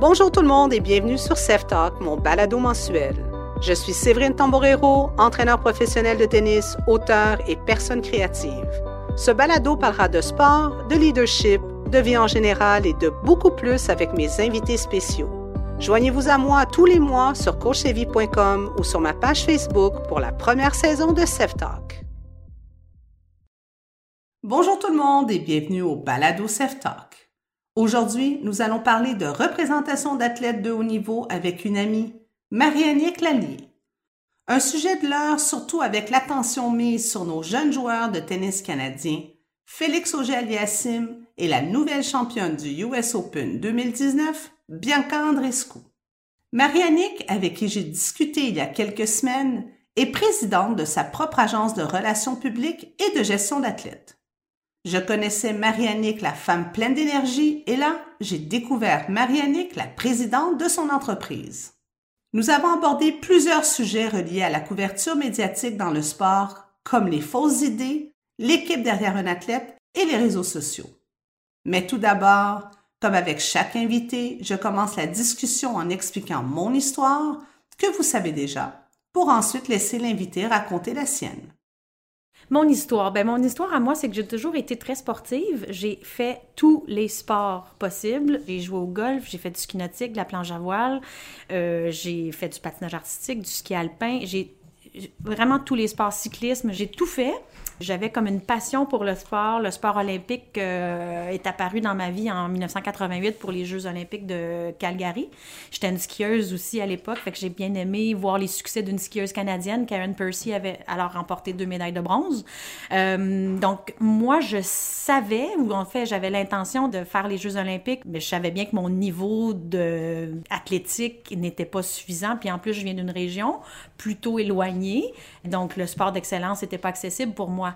Bonjour tout le monde et bienvenue sur Self Talk, mon balado mensuel. Je suis Séverine Tamborero, entraîneur professionnel de tennis, auteur et personne créative. Ce balado parlera de sport, de leadership, de vie en général et de beaucoup plus avec mes invités spéciaux. Joignez-vous à moi tous les mois sur coachevie.com ou sur ma page Facebook pour la première saison de Talk. Bonjour tout le monde et bienvenue au balado Self Talk. Aujourd'hui, nous allons parler de représentation d'athlètes de haut niveau avec une amie, Marie-Annick Lallier. Un sujet de l'heure, surtout avec l'attention mise sur nos jeunes joueurs de tennis canadiens, Félix Auger-Aliassime et la nouvelle championne du US Open 2019, Bianca Andrescu. Marianique, avec qui j'ai discuté il y a quelques semaines, est présidente de sa propre agence de relations publiques et de gestion d'athlètes. Je connaissais Marianique, la femme pleine d'énergie, et là, j'ai découvert Marianique, la présidente de son entreprise. Nous avons abordé plusieurs sujets reliés à la couverture médiatique dans le sport, comme les fausses idées, l'équipe derrière un athlète et les réseaux sociaux. Mais tout d'abord, comme avec chaque invité, je commence la discussion en expliquant mon histoire, que vous savez déjà, pour ensuite laisser l'invité raconter la sienne. Mon histoire, ben mon histoire à moi, c'est que j'ai toujours été très sportive. J'ai fait tous les sports possibles. J'ai joué au golf, j'ai fait du ski nautique, de la planche à voile, euh, j'ai fait du patinage artistique, du ski alpin. J'ai vraiment tous les sports cyclisme, j'ai tout fait. J'avais comme une passion pour le sport. Le sport olympique euh, est apparu dans ma vie en 1988 pour les Jeux olympiques de Calgary. J'étais une skieuse aussi à l'époque, fait que j'ai bien aimé voir les succès d'une skieuse canadienne. Karen Percy avait alors remporté deux médailles de bronze. Euh, donc moi, je savais, ou en fait, j'avais l'intention de faire les Jeux olympiques, mais je savais bien que mon niveau de athlétique n'était pas suffisant. Puis en plus, je viens d'une région plutôt éloignée, donc le sport d'excellence n'était pas accessible pour moi.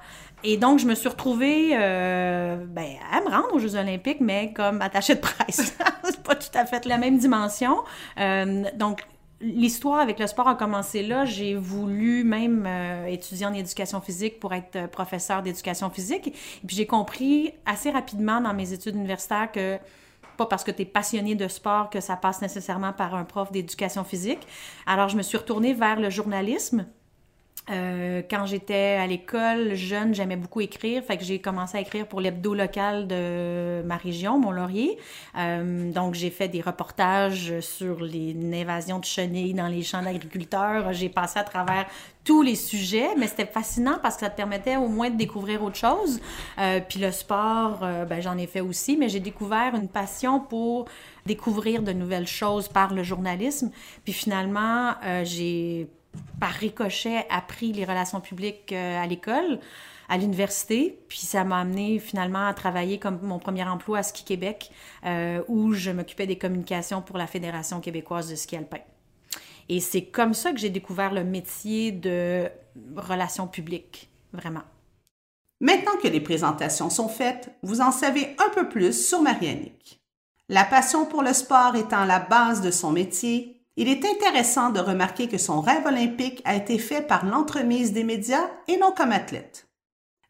Et donc, je me suis retrouvée euh, ben, à me rendre aux Jeux olympiques, mais comme attachée de presse. c'est pas tout à fait la même dimension. Euh, donc, l'histoire avec le sport a commencé là. J'ai voulu même euh, étudier en éducation physique pour être professeur d'éducation physique. Et puis, j'ai compris assez rapidement dans mes études universitaires que pas parce que tu es passionné de sport que ça passe nécessairement par un prof d'éducation physique. Alors, je me suis retournée vers le journalisme euh, quand j'étais à l'école jeune, j'aimais beaucoup écrire, fait que j'ai commencé à écrire pour l'hebdo local de ma région, Mont-Laurier. Euh, donc j'ai fait des reportages sur les invasions de chenilles dans les champs d'agriculteurs. J'ai passé à travers tous les sujets, mais c'était fascinant parce que ça te permettait au moins de découvrir autre chose. Euh, puis le sport, euh, ben, j'en ai fait aussi, mais j'ai découvert une passion pour découvrir de nouvelles choses par le journalisme. Puis finalement, euh, j'ai par ricochet, appris les relations publiques euh, à l'école, à l'université, puis ça m'a amené finalement à travailler comme mon premier emploi à Ski Québec, euh, où je m'occupais des communications pour la Fédération québécoise de ski alpin. Et c'est comme ça que j'ai découvert le métier de relations publiques, vraiment. Maintenant que les présentations sont faites, vous en savez un peu plus sur Marianique. La passion pour le sport étant la base de son métier, il est intéressant de remarquer que son rêve olympique a été fait par l'entremise des médias et non comme athlète.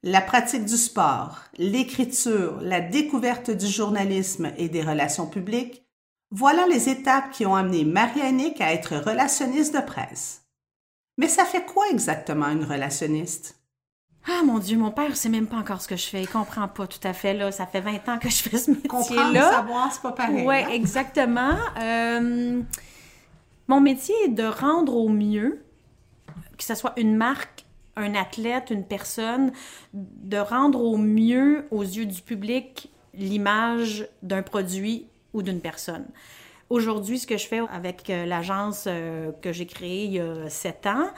La pratique du sport, l'écriture, la découverte du journalisme et des relations publiques, voilà les étapes qui ont amené Marianique à être relationniste de presse. Mais ça fait quoi exactement une relationniste? Ah mon Dieu, mon père sait même pas encore ce que je fais. Il comprend pas tout à fait là. Ça fait 20 ans que je fais ce métier-là. savoir, c'est pas pareil. Ouais, hein? exactement. Euh, mon métier est de rendre au mieux, que ce soit une marque, un athlète, une personne, de rendre au mieux aux yeux du public l'image d'un produit ou d'une personne. Aujourd'hui, ce que je fais avec euh, l'agence euh, que j'ai créée il y a sept ans,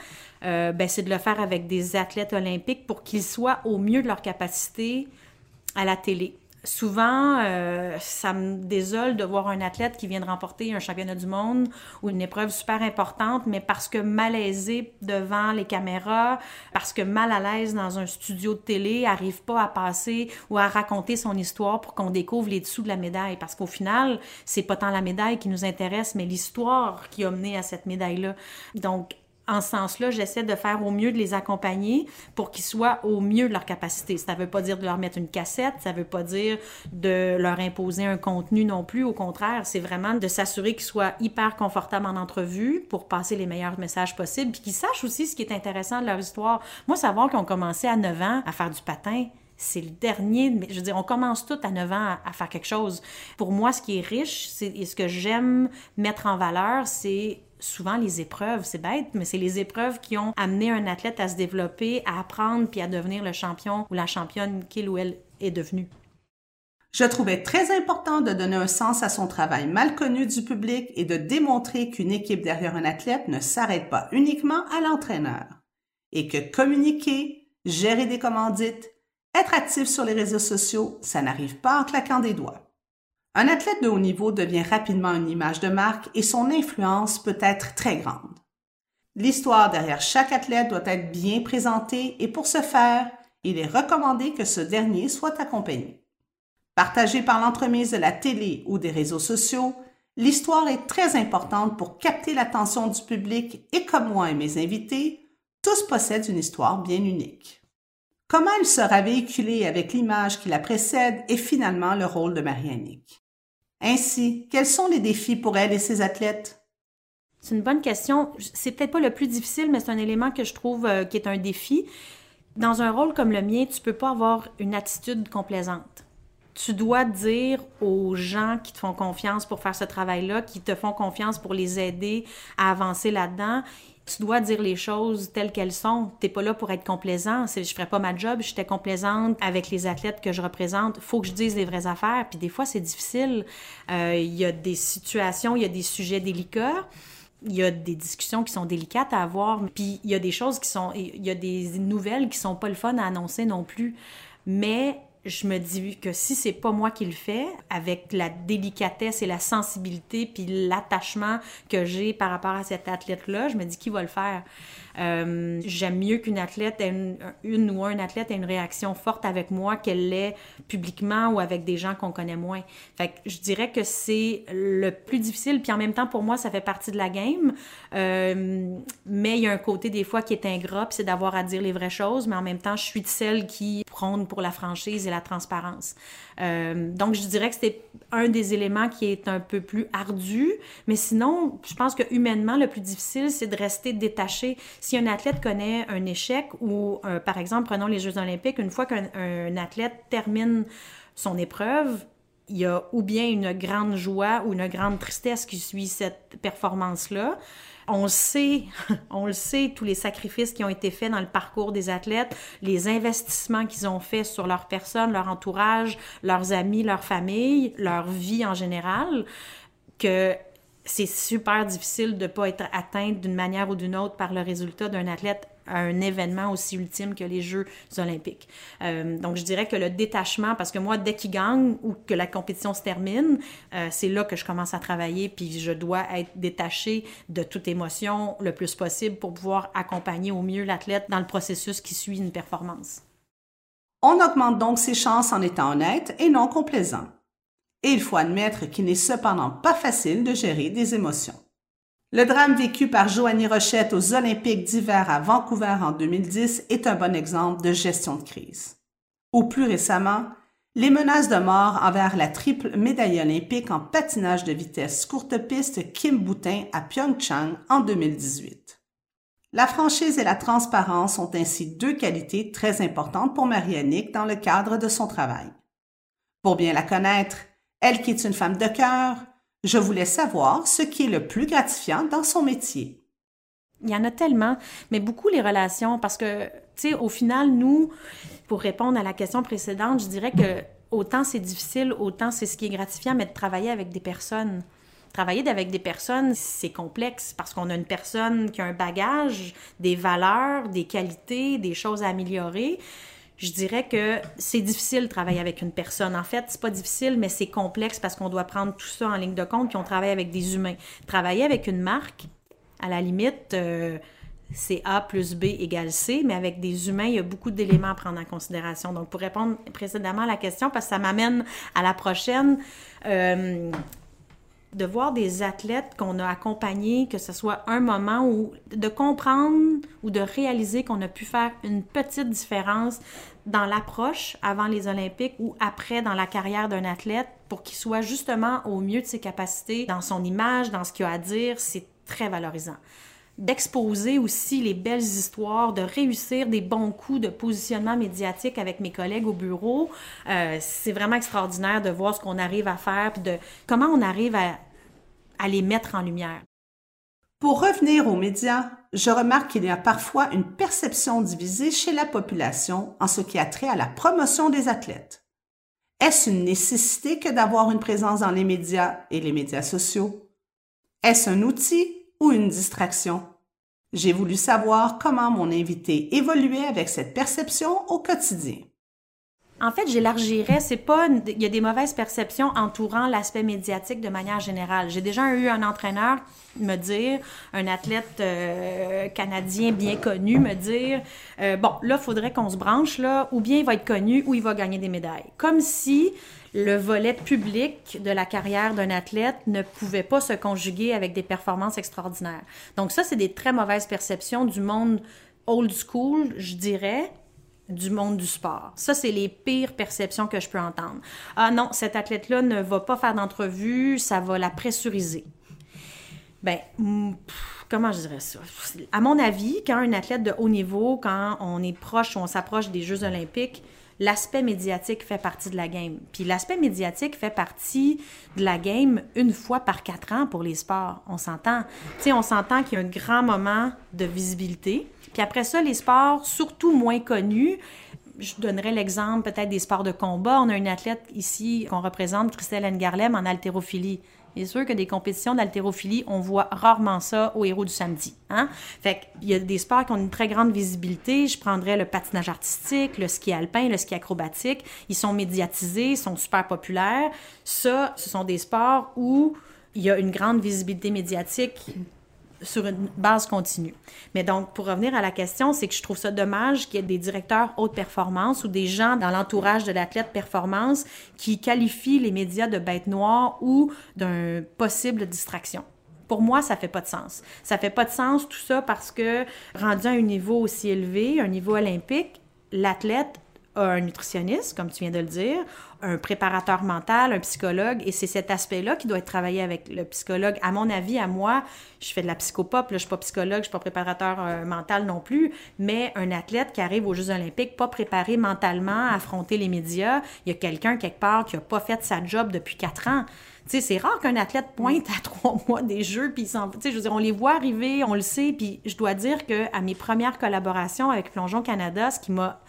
euh, ben, c'est de le faire avec des athlètes olympiques pour qu'ils soient au mieux de leur capacité à la télé souvent, euh, ça me désole de voir un athlète qui vient de remporter un championnat du monde ou une épreuve super importante, mais parce que malaisé devant les caméras, parce que mal à l'aise dans un studio de télé, arrive pas à passer ou à raconter son histoire pour qu'on découvre les dessous de la médaille. Parce qu'au final, c'est pas tant la médaille qui nous intéresse, mais l'histoire qui a mené à cette médaille-là. Donc, en ce sens-là, j'essaie de faire au mieux de les accompagner pour qu'ils soient au mieux de leur capacité. Ça ne veut pas dire de leur mettre une cassette, ça ne veut pas dire de leur imposer un contenu non plus. Au contraire, c'est vraiment de s'assurer qu'ils soient hyper confortables en entrevue pour passer les meilleurs messages possibles, puis qu'ils sachent aussi ce qui est intéressant de leur histoire. Moi, savoir qu'ils ont commencé à 9 ans à faire du patin, c'est le dernier. Je veux dire, on commence tout à 9 ans à, faire quelque chose. Pour moi, ce qui est riche, c'est, et ce que j'aime mettre en valeur, c'est souvent les épreuves, c'est bête, mais c'est les épreuves qui ont amené un athlète à se développer, à apprendre, puis à devenir le champion ou la championne qu'il ou elle est devenu. Je trouvais très important de donner un sens à son travail mal connu du public et de démontrer qu'une équipe derrière un athlète ne s'arrête pas uniquement à l'entraîneur et que communiquer, gérer des commandites, être actif sur les réseaux sociaux, ça n'arrive pas en claquant des doigts. Un athlète de haut niveau devient rapidement une image de marque et son influence peut être très grande. L'histoire derrière chaque athlète doit être bien présentée et pour ce faire, il est recommandé que ce dernier soit accompagné. Partagé par l'entremise de la télé ou des réseaux sociaux, l'histoire est très importante pour capter l'attention du public et comme moi et mes invités, tous possèdent une histoire bien unique. Comment elle sera véhiculée avec l'image qui la précède est finalement le rôle de Marie-Annick? Ainsi, quels sont les défis pour elle et ses athlètes? C'est une bonne question. C'est peut-être pas le plus difficile, mais c'est un élément que je trouve euh, qui est un défi. Dans un rôle comme le mien, tu peux pas avoir une attitude complaisante. Tu dois dire aux gens qui te font confiance pour faire ce travail-là, qui te font confiance pour les aider à avancer là-dedans, tu dois dire les choses telles qu'elles sont. T'es pas là pour être complaisant. Je ferais pas ma job, j'étais complaisante avec les athlètes que je représente. Faut que je dise les vraies affaires. Puis des fois, c'est difficile. Euh, il y a des situations, il y a des sujets délicats. Il y a des discussions qui sont délicates à avoir, puis il y a des choses qui sont, il y a des nouvelles qui sont pas le fun à annoncer non plus. Mais je me dis que si c'est pas moi qui le fais, avec la délicatesse et la sensibilité puis l'attachement que j'ai par rapport à cet athlète-là, je me dis qui va le faire? Euh, j'aime mieux qu'une athlète, ait une, ou un athlète ait une réaction forte avec moi qu'elle l'ait publiquement ou avec des gens qu'on connaît moins. Fait que je dirais que c'est le plus difficile, puis en même temps, pour moi, ça fait partie de la game. Euh, mais il y a un côté des fois qui est ingrat, c'est d'avoir à dire les vraies choses, mais en même temps, je suis de celle qui prône pour la franchise et la transparence. Euh, donc, je dirais que c'est un des éléments qui est un peu plus ardu, mais sinon, je pense que humainement, le plus difficile, c'est de rester détaché. Si un athlète connaît un échec ou, euh, par exemple, prenons les Jeux olympiques, une fois qu'un athlète termine son épreuve, il y a ou bien une grande joie ou une grande tristesse qui suit cette performance-là. On sait, on le sait, tous les sacrifices qui ont été faits dans le parcours des athlètes, les investissements qu'ils ont faits sur leur personne, leur entourage, leurs amis, leur famille, leur vie en général, que c'est super difficile de ne pas être atteint d'une manière ou d'une autre par le résultat d'un athlète à un événement aussi ultime que les Jeux olympiques. Euh, donc, je dirais que le détachement, parce que moi, dès qu'il gagne ou que la compétition se termine, euh, c'est là que je commence à travailler, puis je dois être détaché de toute émotion le plus possible pour pouvoir accompagner au mieux l'athlète dans le processus qui suit une performance. On augmente donc ses chances en étant honnête et non complaisant. Et il faut admettre qu'il n'est cependant pas facile de gérer des émotions. Le drame vécu par Joanie Rochette aux Olympiques d'hiver à Vancouver en 2010 est un bon exemple de gestion de crise. Ou plus récemment, les menaces de mort envers la triple médaille olympique en patinage de vitesse courte piste Kim Boutin à Pyeongchang en 2018. La franchise et la transparence sont ainsi deux qualités très importantes pour Marianne dans le cadre de son travail. Pour bien la connaître, elle qui est une femme de cœur, je voulais savoir ce qui est le plus gratifiant dans son métier. Il y en a tellement, mais beaucoup les relations, parce que, tu sais, au final, nous, pour répondre à la question précédente, je dirais que autant c'est difficile, autant c'est ce qui est gratifiant, mais de travailler avec des personnes. Travailler avec des personnes, c'est complexe parce qu'on a une personne qui a un bagage, des valeurs, des qualités, des choses à améliorer je dirais que c'est difficile de travailler avec une personne. En fait, c'est pas difficile, mais c'est complexe parce qu'on doit prendre tout ça en ligne de compte, puis on travaille avec des humains. Travailler avec une marque, à la limite, euh, c'est A plus B égale C, mais avec des humains, il y a beaucoup d'éléments à prendre en considération. Donc, pour répondre précédemment à la question, parce que ça m'amène à la prochaine, euh, de voir des athlètes qu'on a accompagnés, que ce soit un moment où de comprendre ou de réaliser qu'on a pu faire une petite différence dans l'approche avant les Olympiques ou après dans la carrière d'un athlète pour qu'il soit justement au mieux de ses capacités, dans son image, dans ce qu'il a à dire, c'est très valorisant d'exposer aussi les belles histoires, de réussir des bons coups de positionnement médiatique avec mes collègues au bureau. Euh, c'est vraiment extraordinaire de voir ce qu'on arrive à faire, puis de comment on arrive à, à les mettre en lumière. Pour revenir aux médias, je remarque qu'il y a parfois une perception divisée chez la population en ce qui a trait à la promotion des athlètes. Est-ce une nécessité que d'avoir une présence dans les médias et les médias sociaux? Est-ce un outil ou une distraction? J'ai voulu savoir comment mon invité évoluait avec cette perception au quotidien. En fait, j'élargirais, c'est pas, il y a des mauvaises perceptions entourant l'aspect médiatique de manière générale. J'ai déjà eu un entraîneur me dire, un athlète euh, canadien bien connu me dire, euh, bon, là, faudrait qu'on se branche, là, ou bien il va être connu, ou il va gagner des médailles. Comme si le volet public de la carrière d'un athlète ne pouvait pas se conjuguer avec des performances extraordinaires. Donc ça, c'est des très mauvaises perceptions du monde old school, je dirais, du monde du sport. Ça, c'est les pires perceptions que je peux entendre. Ah non, cet athlète-là ne va pas faire d'entrevue, ça va la pressuriser. Ben, comment je dirais ça? À mon avis, quand un athlète de haut niveau, quand on est proche, on s'approche des Jeux olympiques, l'aspect médiatique fait partie de la game. Puis l'aspect médiatique fait partie de la game une fois par quatre ans pour les sports. On s'entend. Tu sais, on s'entend qu'il y a un grand moment de visibilité. Puis après ça, les sports, surtout moins connus, je donnerais l'exemple peut-être des sports de combat. On a une athlète ici qu'on représente, Christelle Ngarlem, en haltérophilie. C'est sûr que des compétitions d'haltérophilie, on voit rarement ça au héros du samedi. Hein? Fait qu'il y a des sports qui ont une très grande visibilité. Je prendrais le patinage artistique, le ski alpin, le ski acrobatique. Ils sont médiatisés, ils sont super populaires. Ça, ce sont des sports où il y a une grande visibilité médiatique sur une base continue. Mais donc, pour revenir à la question, c'est que je trouve ça dommage qu'il y ait des directeurs haute performance ou des gens dans l'entourage de l'athlète performance qui qualifient les médias de bêtes noires ou d'un possible distraction. Pour moi, ça fait pas de sens. Ça fait pas de sens tout ça parce que rendu à un niveau aussi élevé, un niveau olympique, l'athlète un nutritionniste, comme tu viens de le dire, un préparateur mental, un psychologue, et c'est cet aspect-là qui doit être travaillé avec le psychologue. À mon avis, à moi, je fais de la psychopop, là, je suis pas psychologue, je suis pas préparateur euh, mental non plus, mais un athlète qui arrive aux Jeux olympiques pas préparé mentalement à affronter les médias, il y a quelqu'un quelque part qui a pas fait sa job depuis quatre ans. Tu sais, c'est rare qu'un athlète pointe à trois mois des Jeux, puis tu sais, je veux on les voit arriver, on le sait, puis je dois dire que à mes premières collaborations avec Plongeon Canada, ce qui m'a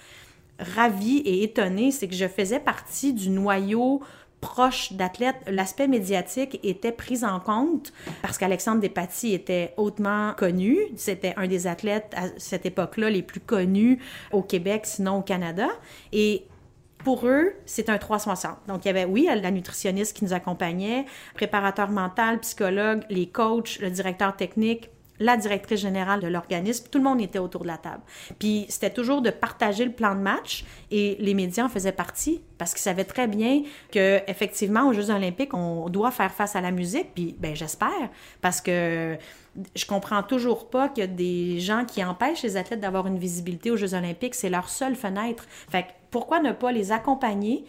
ravie et étonnée, c'est que je faisais partie du noyau proche d'athlètes, l'aspect médiatique était pris en compte parce qu'Alexandre Despatie était hautement connu. C'était un des athlètes à cette époque-là les plus connus au Québec, sinon au Canada. Et pour eux, c'est un 360. Donc, il y avait, oui, la nutritionniste qui nous accompagnait, préparateur mental, psychologue, les coachs, le directeur technique, la directrice générale de l'organisme, tout le monde était autour de la table. Puis c'était toujours de partager le plan de match et les médias en faisaient partie parce qu'ils savaient très bien que effectivement aux Jeux olympiques, on doit faire face à la musique puis ben j'espère parce que je comprends toujours pas qu'il y a des gens qui empêchent les athlètes d'avoir une visibilité aux Jeux olympiques, c'est leur seule fenêtre. Fait que pourquoi ne pas les accompagner?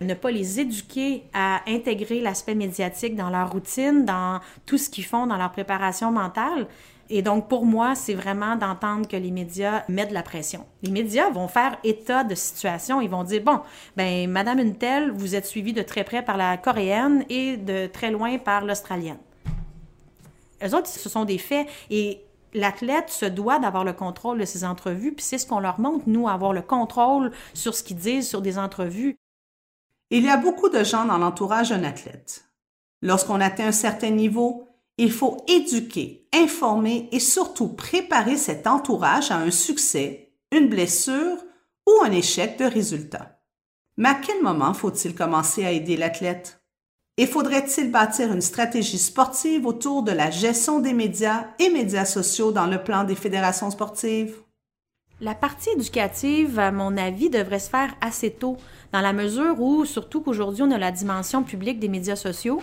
Ne pas les éduquer à intégrer l'aspect médiatique dans leur routine, dans tout ce qu'ils font dans leur préparation mentale. Et donc, pour moi, c'est vraiment d'entendre que les médias mettent de la pression. Les médias vont faire état de situation. Ils vont dire, bon, ben, Madame une telle, vous êtes suivie de très près par la coréenne et de très loin par l'australienne. Eux autres, ce sont des faits. Et l'athlète se doit d'avoir le contrôle de ses entrevues, puis c'est ce qu'on leur montre, nous, avoir le contrôle sur ce qu'ils disent sur des entrevues. Il y a beaucoup de gens dans l'entourage d'un athlète. Lorsqu'on atteint un certain niveau, il faut éduquer, informer et surtout préparer cet entourage à un succès, une blessure ou un échec de résultat. Mais à quel moment faut-il commencer à aider l'athlète? Et faudrait-il bâtir une stratégie sportive autour de la gestion des médias et médias sociaux dans le plan des fédérations sportives? La partie éducative, à mon avis, devrait se faire assez tôt, dans la mesure où, surtout qu'aujourd'hui, on a la dimension publique des médias sociaux,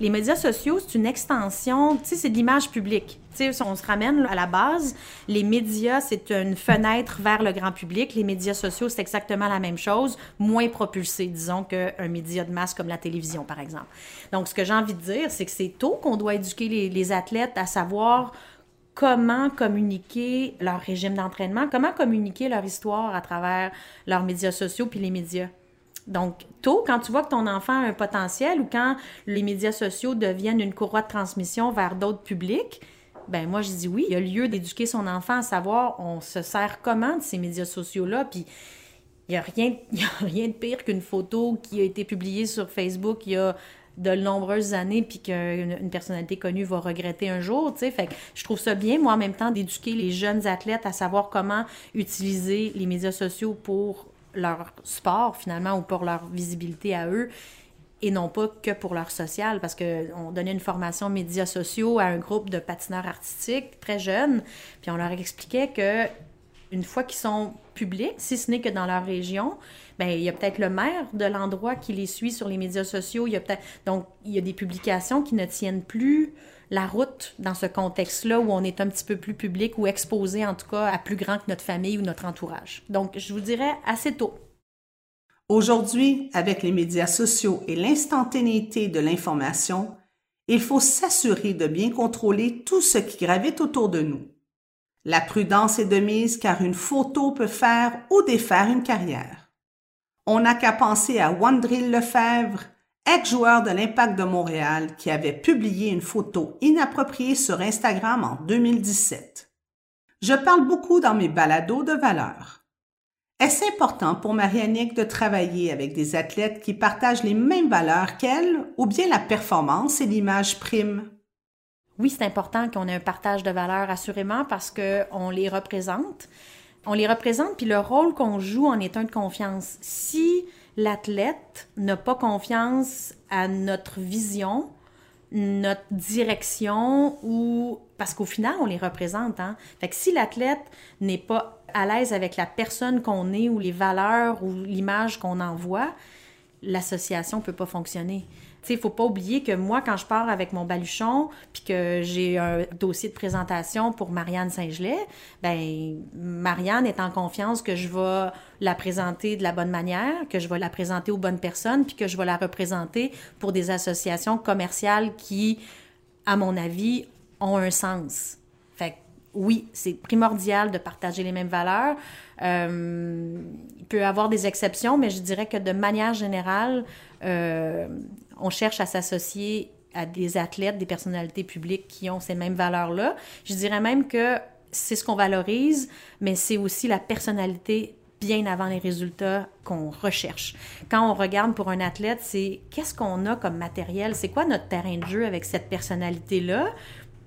Les médias sociaux, c'est une extension, tu sais, c'est de l'image publique. Tu sais, on se ramène à la base, les médias, c'est une fenêtre vers le grand public. Les médias sociaux, c'est exactement la même chose, moins propulsé, disons, qu'un média de masse comme la télévision, par exemple. Donc, ce que j'ai envie de dire, c'est que c'est tôt qu'on doit éduquer les, les athlètes à savoir comment communiquer leur régime d'entraînement, comment communiquer leur histoire à travers leurs médias sociaux puis les médias. Donc, tôt, quand tu vois que ton enfant a un potentiel ou quand les médias sociaux deviennent une courroie de transmission vers d'autres publics, ben moi, je dis oui, il y a lieu d'éduquer son enfant à savoir on se sert comment de ces médias sociaux-là, puis il n'y a, rien, a rien de pire qu'une photo qui a été publiée sur Facebook il y a de nombreuses années puis qu'une une personnalité connue va regretter un jour, tu sais. Fait que je trouve ça bien, moi, en même temps, d'éduquer les jeunes athlètes à savoir comment utiliser les médias sociaux pour leur sport, finalement, ou pour leur visibilité à eux et non pas que pour leur social, parce qu'on donnait une formation médias sociaux à un groupe de patineurs artistiques très jeunes, puis on leur expliquait que une fois qu'ils sont publics, si ce n'est que dans leur région, ben il y a peut-être le maire de l'endroit qui les suit sur les médias sociaux, il y a peut-être donc il y a des publications qui ne tiennent plus la route dans ce contexte-là où on est un petit peu plus public ou exposé en tout cas à plus grand que notre famille ou notre entourage. Donc je vous dirais assez tôt. Aujourd'hui, avec les médias sociaux et l'instantanéité de l'information, il faut s'assurer de bien contrôler tout ce qui gravite autour de nous. La prudence est de mise car une photo peut faire ou défaire une carrière. On n'a qu'à penser à Wandril Lefebvre, ex-joueur de l'Impact de Montréal, qui avait publié une photo inappropriée sur Instagram en 2017. Je parle beaucoup dans mes balados de valeurs. Est-ce important pour Marianique de travailler avec des athlètes qui partagent les mêmes valeurs qu'elle ou bien la performance et l'image prime? Oui, c'est important qu'on ait un partage de valeurs, assurément, parce qu'on les représente. On les représente, puis le rôle qu'on joue en est un de confiance. Si l'athlète n'a pas confiance à notre vision, notre direction ou parce qu'au final on les représente hein. Fait que si l'athlète n'est pas à l'aise avec la personne qu'on est ou les valeurs ou l'image qu'on envoie, l'association peut pas fonctionner. Il ne faut pas oublier que moi, quand je pars avec mon baluchon, puis que j'ai un dossier de présentation pour Marianne Saint-Gelais, ben Marianne est en confiance que je vais la présenter de la bonne manière, que je vais la présenter aux bonnes personnes, puis que je vais la représenter pour des associations commerciales qui, à mon avis, ont un sens. Fait oui, c'est primordial de partager les mêmes valeurs. Euh, il peut y avoir des exceptions, mais je dirais que de manière générale, euh, on cherche à s'associer à des athlètes, des personnalités publiques qui ont ces mêmes valeurs-là. Je dirais même que c'est ce qu'on valorise, mais c'est aussi la personnalité bien avant les résultats qu'on recherche. Quand on regarde pour un athlète, c'est qu'est-ce qu'on a comme matériel, c'est quoi notre terrain de jeu avec cette personnalité-là?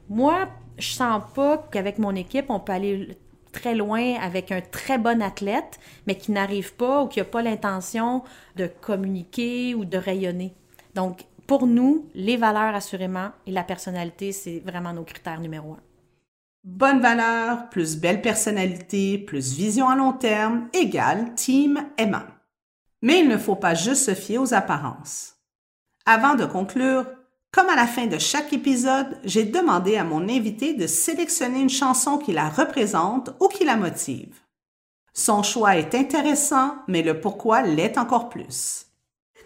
Moi, je sens pas qu'avec mon équipe, on peut aller très loin avec un très bon athlète, mais qui n'arrive pas ou qui n'a pas l'intention de communiquer ou de rayonner. Donc, pour nous, les valeurs, assurément, et la personnalité, c'est vraiment nos critères numéro un. Bonne valeur plus belle personnalité plus vision à long terme égale team aimant. Mais il ne faut pas juste se fier aux apparences. Avant de conclure, comme à la fin de chaque épisode, j'ai demandé à mon invité de sélectionner une chanson qui la représente ou qui la motive. Son choix est intéressant, mais le pourquoi l'est encore plus.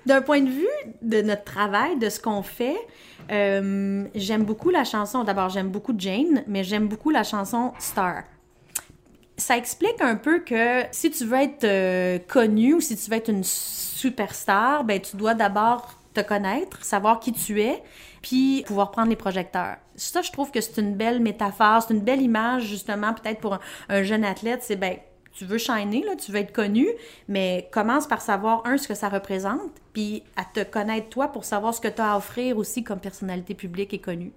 D'un point de vue de notre travail, de ce qu'on fait, euh, j'aime beaucoup la chanson. D'abord, j'aime beaucoup Jane, mais j'aime beaucoup la chanson Star. Ça explique un peu que si tu veux être euh, connu ou si tu veux être une superstar, ben tu dois d'abord te connaître, savoir qui tu es, puis pouvoir prendre les projecteurs. Ça, je trouve que c'est une belle métaphore, c'est une belle image justement peut-être pour un, un jeune athlète. C'est ben tu veux shiner, là, tu veux être connu, mais commence par savoir, un, ce que ça représente, puis à te connaître toi pour savoir ce que tu as à offrir aussi comme personnalité publique et connue.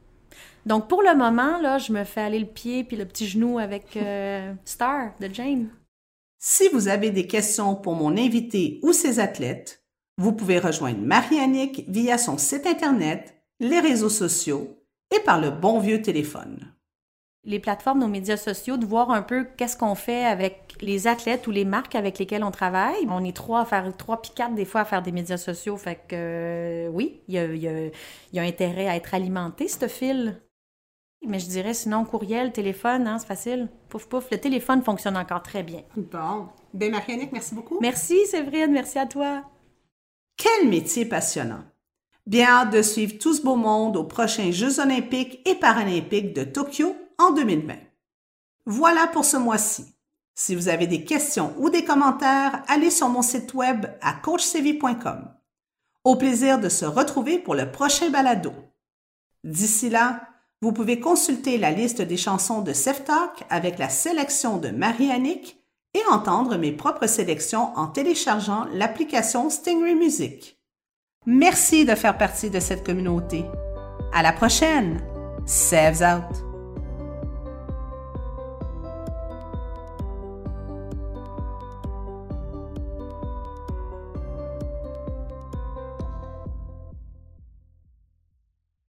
Donc, pour le moment, là, je me fais aller le pied puis le petit genou avec euh, Star de Jane. Si vous avez des questions pour mon invité ou ses athlètes, vous pouvez rejoindre Marie-Annick via son site Internet, les réseaux sociaux et par le bon vieux téléphone. Les plateformes, nos médias sociaux, de voir un peu qu'est-ce qu'on fait avec les athlètes ou les marques avec lesquelles on travaille. On est trois à faire, trois quatre des fois à faire des médias sociaux. Fait que euh, oui, il y a, y, a, y a, intérêt à être alimenté, ce fil. Mais je dirais sinon courriel, téléphone, hein, c'est facile. Pouf, pouf. Le téléphone fonctionne encore très bien. Bon. Ben, marie merci beaucoup. Merci, Séverine. Merci à toi. Quel métier passionnant. Bien hâte de suivre tout ce beau monde aux prochains Jeux olympiques et paralympiques de Tokyo en 2020. Voilà pour ce mois-ci. Si vous avez des questions ou des commentaires, allez sur mon site web à coachsevi.com. Au plaisir de se retrouver pour le prochain balado. D'ici là, vous pouvez consulter la liste des chansons de Talk avec la sélection de Marie-Annick et entendre mes propres sélections en téléchargeant l'application Stingray Music. Merci de faire partie de cette communauté. À la prochaine! Saves out!